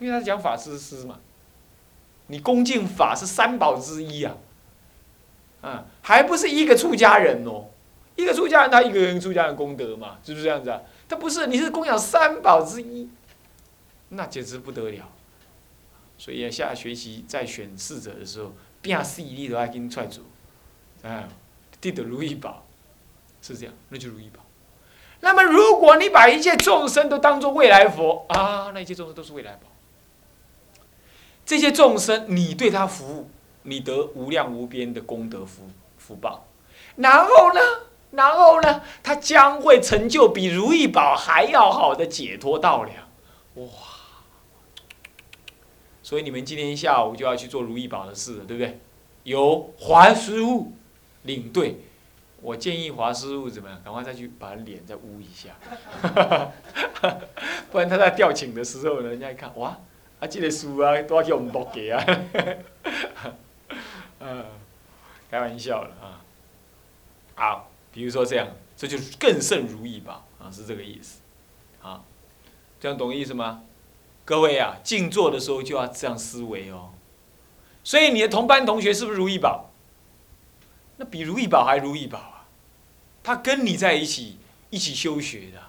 因为他讲法师师嘛，你恭敬法是三宝之一啊，啊，还不是一个出家人哦，一个出家人他一个人出家人功德嘛，是不是这样子啊？他不是，你是供养三宝之一，那简直不得了。所以下学期在选侍者的时候，变势力都要给你踹走，啊，得得如意宝，是这样，那就如意宝。那么如果你把一切众生都当做未来佛啊，那一切众生都是未来宝。这些众生，你对他服务，你得无量无边的功德福福报。然后呢，然后呢，他将会成就比如意宝还要好的解脱道了。哇！所以你们今天下午就要去做如意宝的事了，对不对？由华师傅领队。我建议华师傅怎么样？赶快再去把脸再捂一下，不然他在调请的时候，人家一看，哇，啊，这个书啊，都要叫我们多给啊，开玩笑了啊。好，比如说这样，这就是更胜如意宝啊，是这个意思，啊，这样懂意思吗？各位啊，静坐的时候就要这样思维哦。所以你的同班同学是不是如意宝？那比如意宝还如意宝啊！他跟你在一起一起修学的，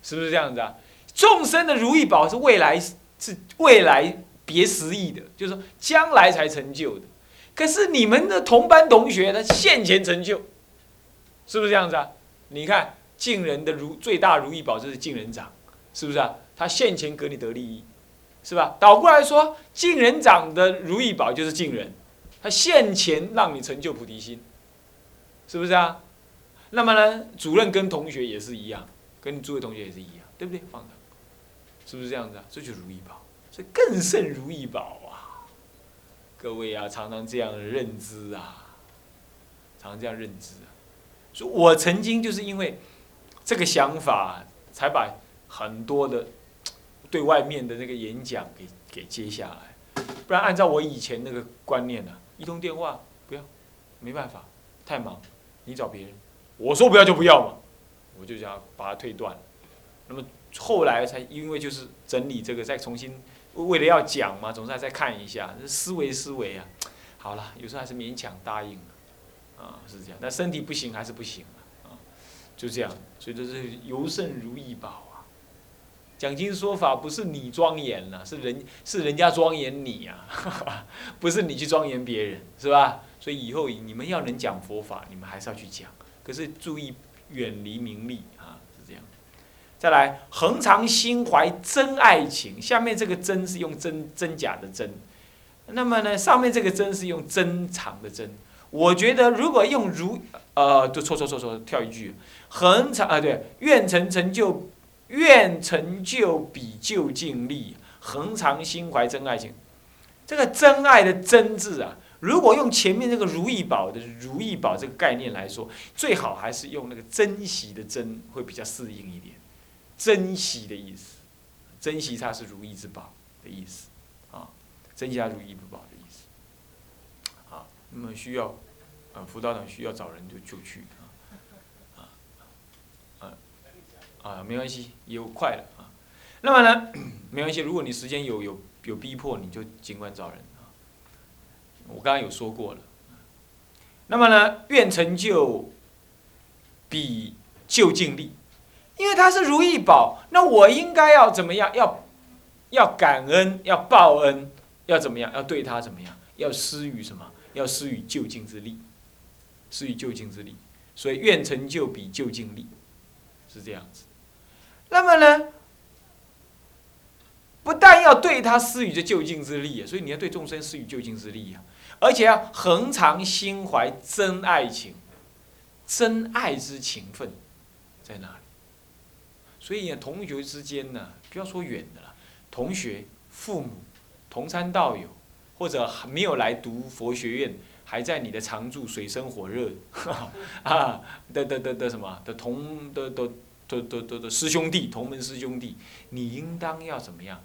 是不是这样子啊？众生的如意宝是未来是未来别时意的，就是说将来才成就的。可是你们的同班同学他现前成就，是不是这样子啊？你看敬人的如最大如意宝就是敬人长，是不是啊？他现前给你得利益，是吧？倒过来说，敬人长的如意宝就是敬人，他现前让你成就菩提心。是不是啊？那么呢，主任跟同学也是一样，跟诸位同学也是一样，对不对？是不是这样子啊？这就是如意宝，所以更胜如意宝啊！各位啊，常常这样认知啊，常常这样认知啊。所以我曾经就是因为这个想法，才把很多的对外面的那个演讲给给接下来。不然按照我以前那个观念呢，一通电话不要，没办法，太忙。你找别人，我说不要就不要嘛，我就想把它推断。那么后来才因为就是整理这个，再重新为了要讲嘛，总是要再看一下，思维思维啊。好了，有时候还是勉强答应了，啊是这样，但身体不行还是不行啊，就这样。所以这是尤胜如意宝啊。讲经说法不是你庄严了，是人是人家庄严你啊，不是你去庄严别人，是吧？所以以后你们要能讲佛法，你们还是要去讲，可是注意远离名利啊，再来，恒常心怀真爱情，下面这个真是用真真假的真，那么呢，上面这个真是用真藏的真。我觉得如果用如呃，就错错错错，跳一句，恒常啊，对，愿成成就，愿成就比就尽力，恒常心怀真爱情，这个真爱的真字啊。如果用前面那个如意宝的如意宝这个概念来说，最好还是用那个珍惜的珍会比较适应一点，珍惜的意思，珍惜它是如意之宝的意思，啊，珍惜它如意之宝的意思，啊，那么需要，呃，辅导长需要找人就就去，啊，啊，啊，没关系，有快了啊，那么呢，没关系，如果你时间有有有逼迫，你就尽管找人啊。我刚刚有说过了，那么呢，愿成就比就尽力，因为他是如意宝，那我应该要怎么样？要要感恩，要报恩，要怎么样？要对他怎么样？要施予什么？要施予就近之力，施予就近之力。所以愿成就比就近力，是这样子。那么呢，不但要对他施予这就近之力，所以你要对众生施予就近之力呀。而且要恒常心怀真爱情，真爱之情分在哪里？所以同学之间呢，不要说远的了，同学、父母、同参道友，或者还没有来读佛学院，还在你的常住、水深火热 啊的的的的什么的同的的的的的的师兄弟、同门师兄弟，你应当要怎么样？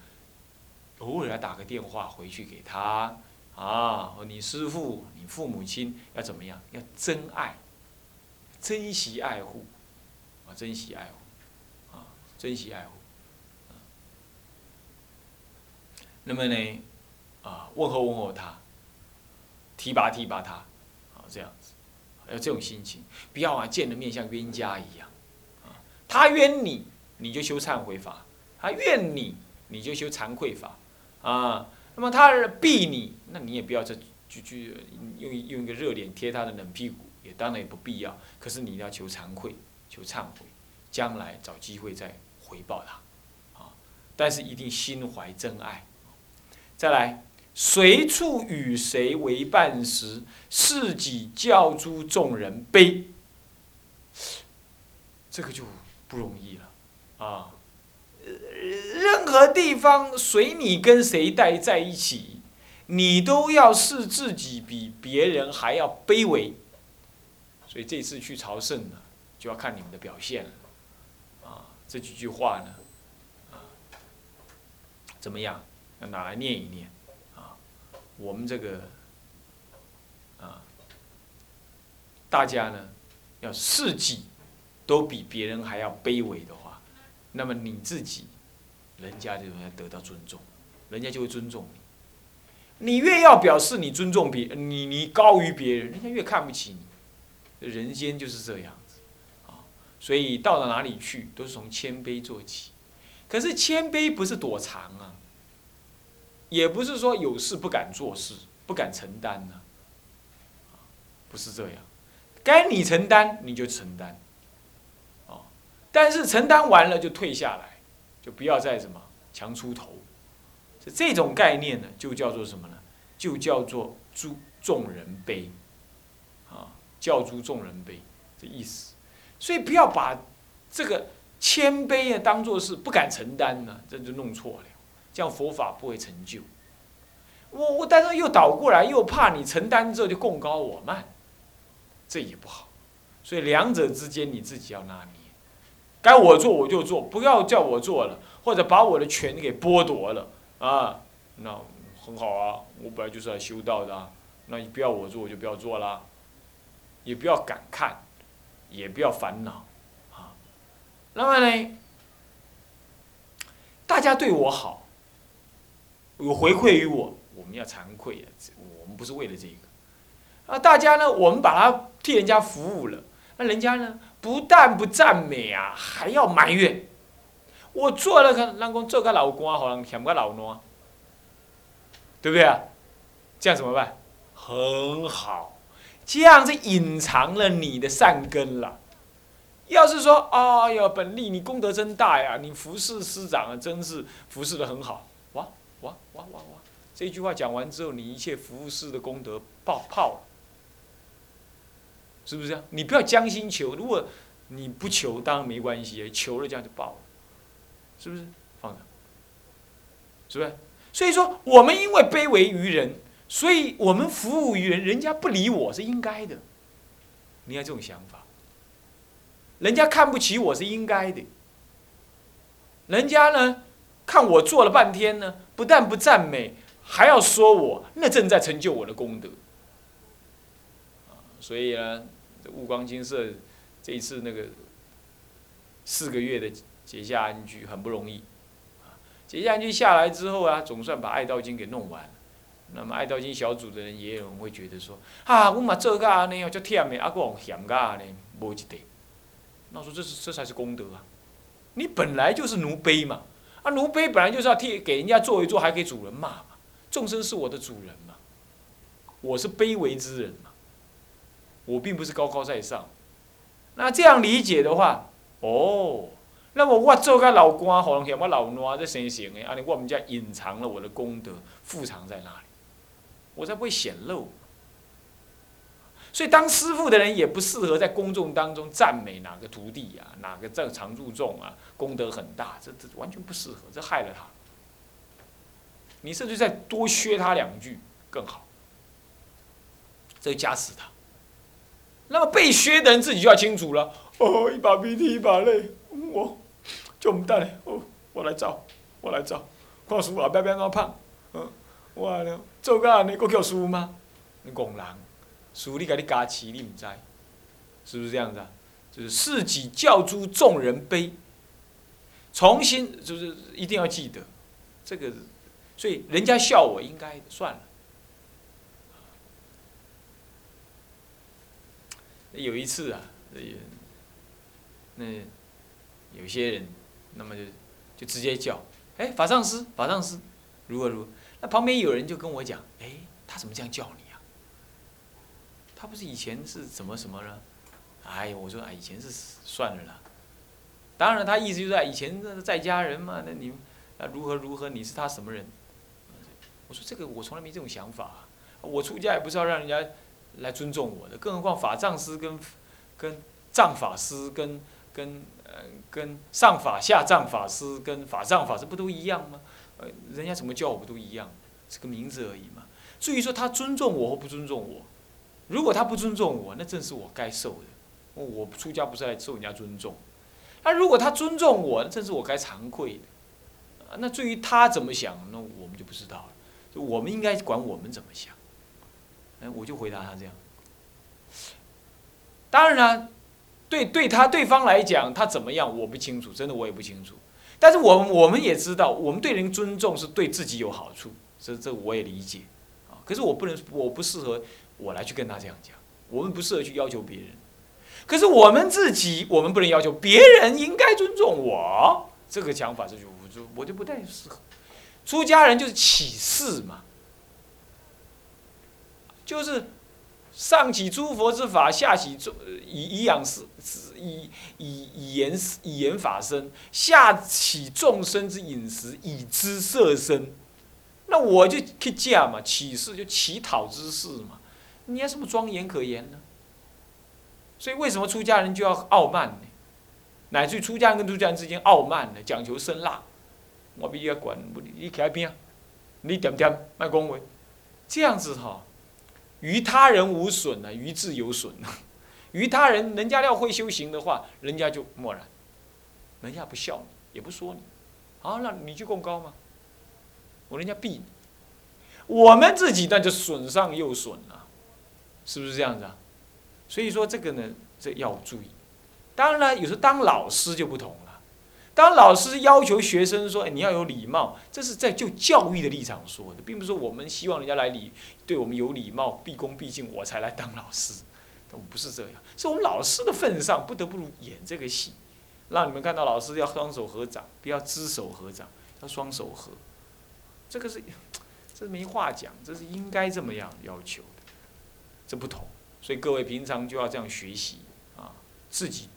偶尔要打个电话回去给他。啊，你师父、你父母亲要怎么样？要真爱，珍惜爱护，啊，珍惜爱护，珍惜爱护。那么呢，啊，问候问候他，提拔提拔他，啊，这样子，要这种心情，不要啊，见了面像冤家一样，啊，他冤你，你就修忏悔法；他怨你，你就修惭愧法，啊，那么他避你，那你也不要再就就用用一个热脸贴他的冷屁股，也当然也不必要。可是你要求惭愧，求忏悔，将来找机会再回报他。啊但是一定心怀真爱。再来，随处与谁为伴时，事己教诸众人悲。这个就不容易了啊！任何地方随你跟谁待在一起，你都要视自己比别人还要卑微。所以这次去朝圣呢，就要看你们的表现了。这几句话呢？啊怎么样？要拿来念一念，啊，我们这个，啊，大家呢，要事己都比别人还要卑微的话，那么你自己，人家就会得到尊重，人家就会尊重你。你越要表示你尊重别，你你高于别人，人家越看不起你。人间就是这样，所以到了哪里去，都是从谦卑做起。可是谦卑不是躲藏啊，也不是说有事不敢做事、不敢承担呢，不是这样。该你承担你就承担，哦，但是承担完了就退下来，就不要再什么强出头。这种概念呢，就叫做什么呢？就叫做诸众人悲，啊，教诸众人悲这意思。所以不要把这个。谦卑啊，当做是不敢承担呢，这就弄错了，这样佛法不会成就。我我但是又倒过来，又怕你承担之后就共高我慢，这也不好。所以两者之间你自己要拿捏，该我做我就做，不要叫我做了，或者把我的权利给剥夺了啊，那很好啊，我本来就是来修道的，那你不要我做我就不要做啦，也不要感慨，也不要烦恼。啊那么呢，大家对我好，有回馈于我，我们要惭愧啊，我们不是为了这个。啊，大家呢，我们把他替人家服务了，那人家呢，不但不赞美啊，还要埋怨。我做了个，人讲做个老官，好像嫌个老奴，对不对啊？这样怎么办？很好，这样子隐藏了你的善根了。要是说，哎呀，本利你功德真大呀，你服侍师长啊，真是服侍的很好，哇哇哇哇哇！这句话讲完之后，你一切服务事的功德爆泡了，是不是这样？你不要将心求，如果你不求，当然没关系，求了这样就爆了，是不是？放着，是不是？所以说，我们因为卑微于人，所以我们服务于人，人家不理我是应该的，你要这种想法。人家看不起我是应该的，人家呢，看我做了半天呢，不但不赞美，还要说我，那正在成就我的功德。所以呢，悟光金色这一次那个四个月的结下安居很不容易，结下安居下来之后啊，总算把爱道经给弄完了。那么爱道经小组的人也有人会觉得说，啊，我嘛做噶安尼哦，足忝的，啊，个嫌个安尼，无一地。那说这是这才是功德啊！你本来就是奴婢嘛，啊奴婢本来就是要替给人家做一做，还给主人骂嘛。众生是我的主人嘛，我是卑微之人嘛，我并不是高高在上。那这样理解的话，哦，那么我做个老官，可能嫌我老奴在身上的，啊，你我们家隐藏了我的功德，富藏在哪里？我才不会显露。所以当师傅的人也不适合在公众当中赞美哪个徒弟啊，哪个这常住众啊，功德很大，这这完全不适合，这害了他。你甚至再多削他两句更好，这加死他。那么被削的人自己就要清楚了。哦，一把鼻涕一把泪，我就唔得嘞。哦，我来照，我来照。看师傅后边边个胖，我了做个安尼，佫叫输吗？你戆人。输你给你加持，你唔知，是不是这样子啊？就是事己教诸众人悲，重新就是一定要记得，这个所以人家笑我应该算了。有一次啊，那有些人，那么就就直接叫，哎，法上师，法上师，如何如何？那旁边有人就跟我讲，哎，他怎么这样叫你啊？他不是以前是怎么什么呢？哎，我说啊，以前是算了啦。当然，他意思就是以前那在家人嘛，那你啊如何如何？你是他什么人？我说这个我从来没这种想法，我出家也不是要让人家。来尊重我的，更何况法藏师跟跟藏法师跟跟呃跟上法下藏法师跟法藏法师不都一样吗？人家怎么叫我不都一样？这个名字而已嘛。至于说他尊重我或不尊重我，如果他不尊重我，那正是我该受的。我出家不是来受人家尊重。那如果他尊重我，那正是我该惭愧的。那至于他怎么想，那我们就不知道了。我们应该管我们怎么想。哎，我就回答他这样。当然了，对对他对方来讲，他怎么样我不清楚，真的我也不清楚。但是我们我们也知道，我们对人尊重是对自己有好处，这这我也理解啊。可是我不能，我不适合我来去跟他这样讲，我们不适合去要求别人。可是我们自己，我们不能要求别人应该尊重我，这个讲法这就我就我就不太适合。出家人就是起誓嘛。就是上起诸佛之法，下起众以以养是以以以言以言法身，下起众生之饮食，以知色身。那我就去驾嘛，起誓就乞讨之事嘛，你有什么庄严可言呢？所以为什么出家人就要傲慢呢？乃至于出家人跟出家人之间傲慢呢？讲求声辣，我必须要管，你开边，你点点卖恭维，这样子哈。于他人无损呢，于自有损呢。于他人，人家要会修行的话，人家就默然，人家不笑你，也不说你，啊，那你去更高吗？我人家避你，我们自己那就损上又损了，是不是这样子啊？所以说这个呢，这要注意。当然了，有时候当老师就不同。当老师要求学生说：“哎，你要有礼貌。”这是在就教育的立场说的，并不是说我们希望人家来礼对我们有礼貌、毕恭毕敬，我才来当老师。不是这样，是我们老师的份上不得不演这个戏，让你们看到老师要双手合掌，不要只手合掌，要双手合。这个是，这没话讲，这是应该这么样要求的，这不同。所以各位平常就要这样学习啊，自己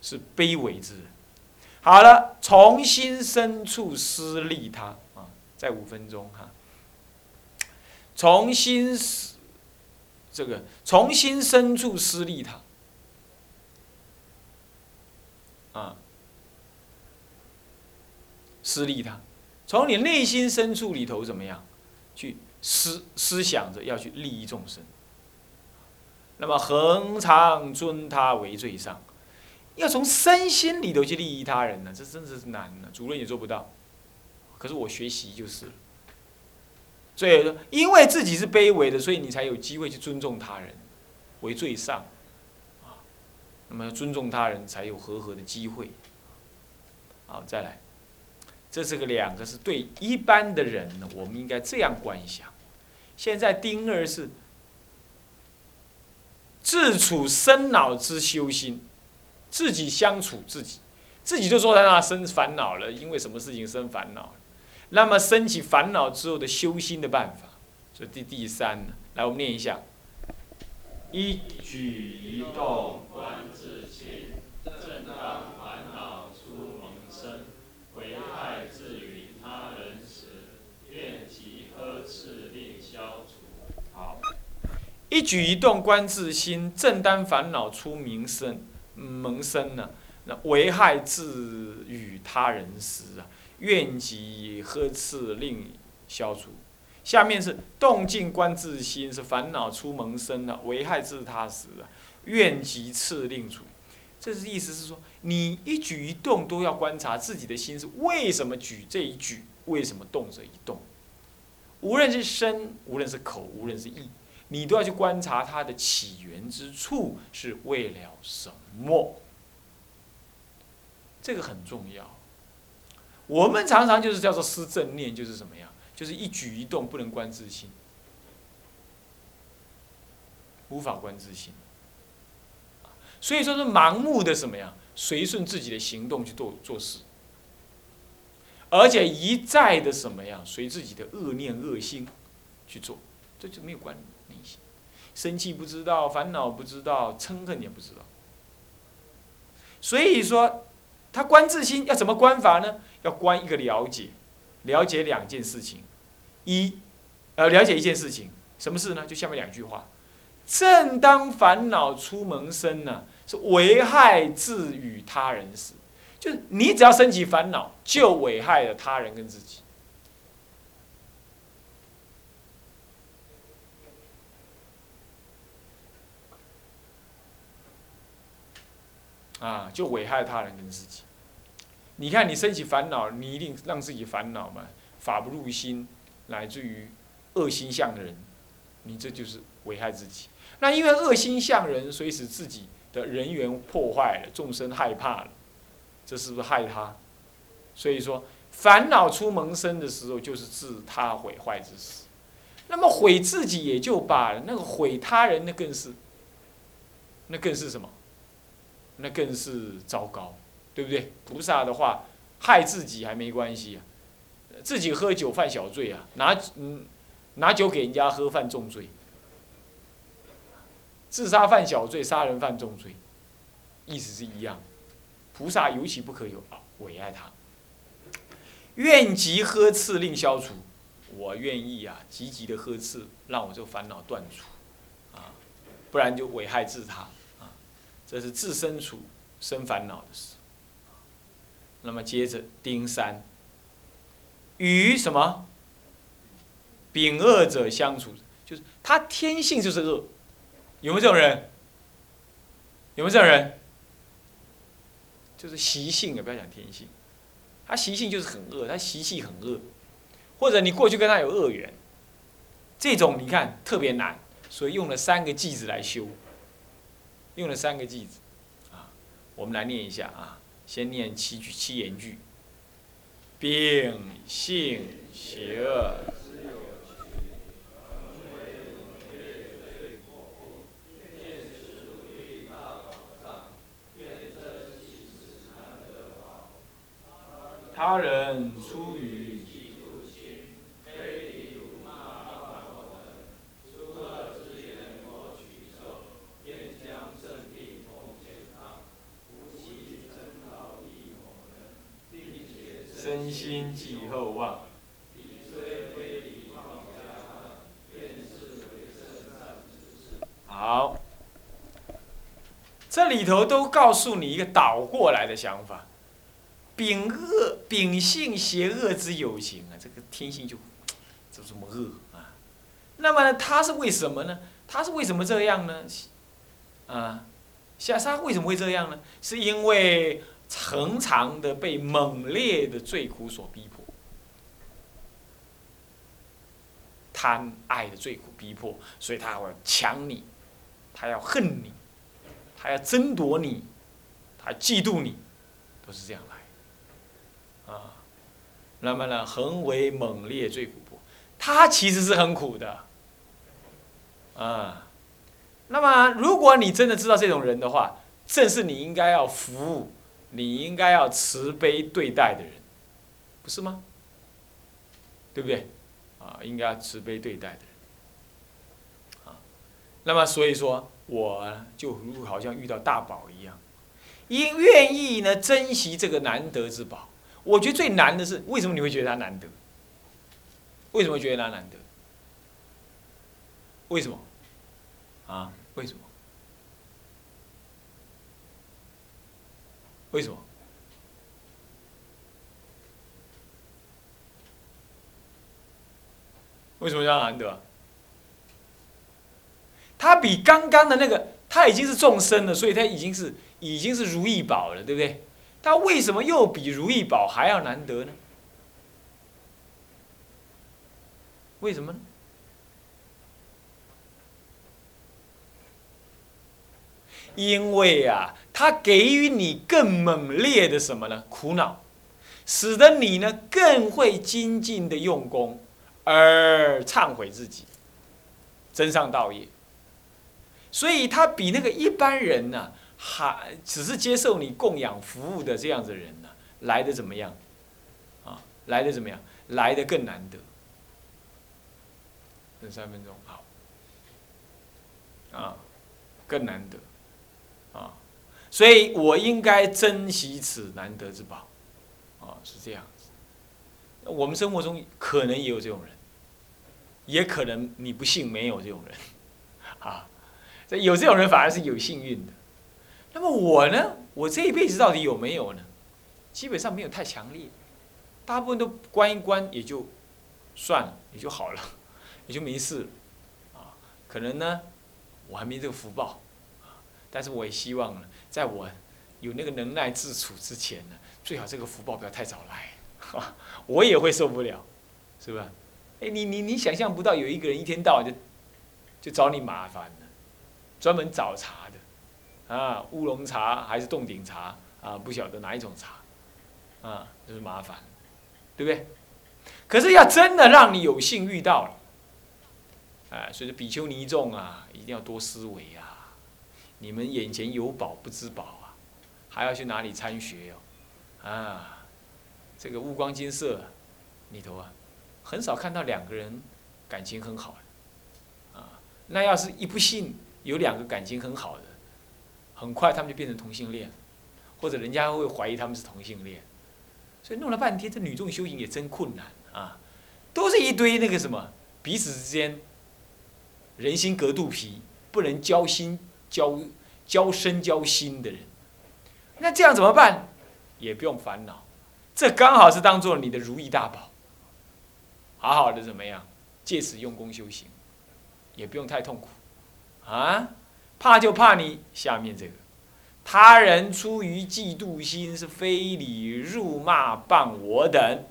是卑微之人。好了，从心深处施利他啊，再五分钟哈。从心这个从心深处施利他啊，施利他，从你内心深处里头怎么样去思思想着要去利益众生，那么恒常尊他为最上。要从身心里头去利益他人呢，这真的是难呢。主任也做不到，可是我学习就是。所以，因为自己是卑微的，所以你才有机会去尊重他人，为最上，啊，那么尊重他人才有和合的机会。好，再来，这是个两个是对一般的人呢，我们应该这样观想。现在丁二是自处生老之修心。自己相处自己，自己就说在那生烦恼了，因为什么事情生烦恼？那么升起烦恼之后的修心的办法，所以第第三呢，来我们念一下：一举一动观自心，正当烦恼出萌生，危害至于他人时，愿即呵斥令消除。好，一举一动观自心，正当烦恼出名声。萌生呢，那危害自与他人时啊，愿即呵斥令消除。下面是动静观自心，是烦恼出萌生了，危害自他时啊，愿即斥令除。这是意思是说，你一举一动都要观察自己的心是为什么举这一举，为什么动这一动。无论是身，无论是口，无论是意。你都要去观察它的起源之处是为了什么？这个很重要。我们常常就是叫做思正念，就是什么呀？就是一举一动不能观自心，无法观自心。所以说是盲目的什么呀？随顺自己的行动去做做事，而且一再的什么呀？随自己的恶念恶心去做，这就没有关内心。生气不知道，烦恼不知道，嗔恨也不知道。所以说，他观自心要怎么观法呢？要观一个了解，了解两件事情。一，呃，了解一件事情，什么事呢？就下面两句话：正当烦恼出门生呢，是危害自与他人时，就是你只要升起烦恼，就危害了他人跟自己。啊，就危害他人跟自己。你看，你升起烦恼，你一定让自己烦恼嘛，法不入心，乃至于恶心相的人，你这就是危害自己。那因为恶心相人，所以使自己的人缘破坏了，众生害怕了，这是不是害他？所以说，烦恼出萌生的时候，就是自他毁坏之时。那么毁自己也就罢了，那个毁他人，那更是，那更是什么？那更是糟糕，对不对？菩萨的话，害自己还没关系啊，自己喝酒犯小罪啊，拿嗯拿酒给人家喝犯重罪，自杀犯小罪，杀人犯重罪，意思是一样。菩萨尤其不可有啊危害他，愿即呵斥令消除，我愿意啊，积极的呵斥，让我这个烦恼断除，啊，不然就危害自他。这是自身处生烦恼的事。那么接着丁三，与什么丙恶者相处，就是他天性就是恶，有没有这种人？有没有这种人？就是习性啊，不要讲天性，他习性就是很恶，他习气很恶，或者你过去跟他有恶缘，这种你看特别难，所以用了三个句子来修。用了三个句子，啊，我们来念一下啊。先念七句七言句。秉性邪恶，他人出于。身心即厚望。好，这里头都告诉你一个倒过来的想法：秉恶、秉性邪恶之有情啊，这个天性就就这么恶啊。那么呢，他是为什么呢？他是为什么这样呢？啊，下沙为什么会这样呢？是因为。常常的被猛烈的罪苦所逼迫，贪爱的罪苦逼迫，所以他要抢你，他要恨你，他要争夺你，他嫉妒你，都是这样来，啊，那么呢，横为猛烈最苦迫，他其实是很苦的，啊，那么如果你真的知道这种人的话，正是你应该要服务。你应该要慈悲对待的人，不是吗？对不对？啊，应该要慈悲对待的人。啊，那么所以说，我就如好像遇到大宝一样，因愿意呢珍惜这个难得之宝。我觉得最难的是，为什么你会觉得它难得？为什么觉得它难得？为什么？啊？为什么？为什么？为什么叫难得？他比刚刚的那个，他已经是众生了，所以他已经是已经是如意宝了，对不对？他为什么又比如意宝还要难得呢？为什么呢？因为啊。他给予你更猛烈的什么呢？苦恼，使得你呢更会精进的用功，而忏悔自己，真上道业。所以他比那个一般人呢，还只是接受你供养服务的这样子人呢，来的怎么样？啊，来的怎么样？来的更难得。剩三分钟，好。啊，更难得。啊，所以我应该珍惜此难得之宝。啊，是这样子。我们生活中可能也有这种人，也可能你不信没有这种人。啊。有这种人反而是有幸运的，那么我呢？我这一辈子到底有没有呢？基本上没有太强烈，大部分都关一关也就算了，也就好了，也就没事了，啊，可能呢，我还没这个福报，但是我也希望呢，在我有那个能耐自处之前呢，最好这个福报不要太早来，我也会受不了，是吧？哎，你你你想象不到有一个人一天到晚就就找你麻烦。专门找茶的，啊，乌龙茶还是洞顶茶啊？不晓得哪一种茶，啊，就是麻烦，对不对？可是要真的让你有幸遇到了，哎，所以说比丘尼众啊，一定要多思维啊！你们眼前有宝不知宝啊，还要去哪里参学哦？啊，这个悟光金色里头啊，很少看到两个人感情很好的，啊，那要是一不幸。有两个感情很好的，很快他们就变成同性恋，或者人家会怀疑他们是同性恋，所以弄了半天，这女众修行也真困难啊，都是一堆那个什么彼此之间人心隔肚皮，不能交心交交身交心的人，那这样怎么办？也不用烦恼，这刚好是当做你的如意大宝，好好的怎么样？借此用功修行，也不用太痛苦。啊，怕就怕你下面这个，他人出于嫉妒心，是非礼辱骂谤我等。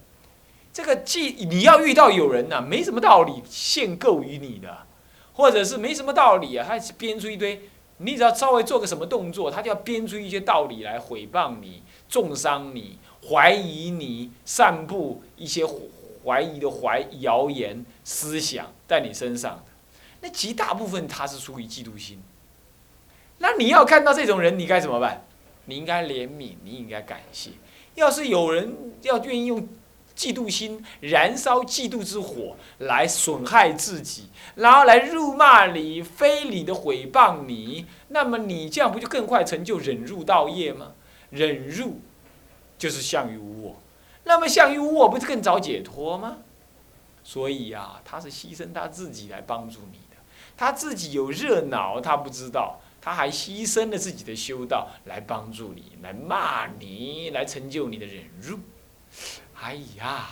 这个嫉，你要遇到有人呐，没什么道理限购于你的，或者是没什么道理啊，他编出一堆，你只要稍微做个什么动作，他就要编出一些道理来诽谤你、重伤你、怀疑你、散布一些怀疑的怀谣言思想在你身上。那极大部分他是出于嫉妒心，那你要看到这种人，你该怎么办？你应该怜悯，你应该感谢。要是有人要愿意用嫉妒心燃烧嫉妒之火来损害自己，然后来辱骂你、非礼的毁谤你，那么你这样不就更快成就忍辱道业吗？忍辱就是相于无我，那么相于无我不是更早解脱吗？所以呀，他是牺牲他自己来帮助你。他自己有热恼，他不知道，他还牺牲了自己的修道来帮助你，来骂你，来成就你的忍辱。哎呀，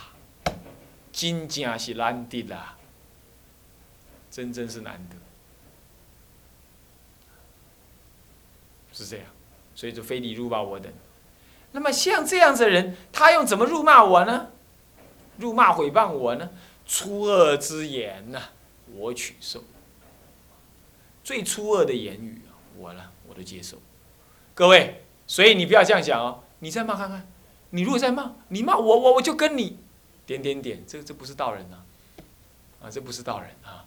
真正是难得啦，真真是难得，是这样。所以就非礼辱骂我等。那么像这样子的人，他用怎么辱骂我呢？辱骂毁谤我呢？出恶之言呐，我取受。最粗恶的言语，我呢，我都接受。各位，所以你不要这样想哦。你再骂看看，你如果再骂，你骂我，我我就跟你点点点。这这不是道人呐，啊，这不是道人啊，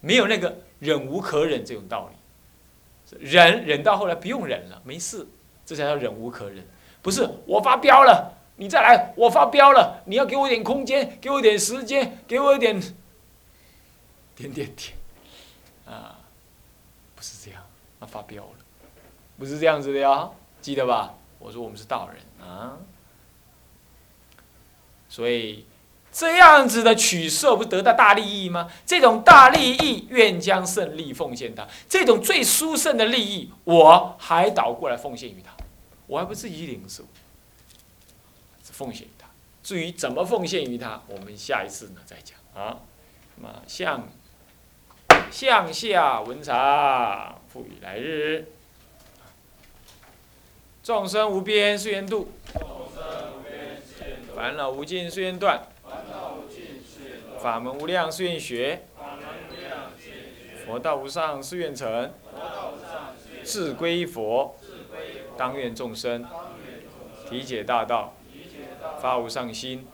没有那个忍无可忍这种道理。忍忍到后来不用忍了，没事，这才叫忍无可忍。不是我发飙了，你再来，我发飙了，你要给我一点空间，给我一点时间，给我一点点点点，啊。不是这样，那发飙了，不是这样子的呀，记得吧？我说我们是道人啊，所以这样子的取舍不得到大利益吗？这种大利益，愿将胜利奉献他。这种最殊胜的利益，我还倒过来奉献于他，我还不自己领受，奉献于他。至于怎么奉献于他，我们下一次呢再讲啊。那么像。向下文长，赋予来日。众生无边誓愿度，烦恼无尽誓愿断，法门无量誓愿学，佛道无上誓愿成，志归佛，当愿众生体解大道，发无上心，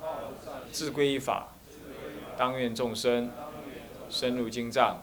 志归法，当愿众生深入经藏，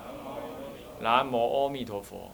南无阿弥陀佛。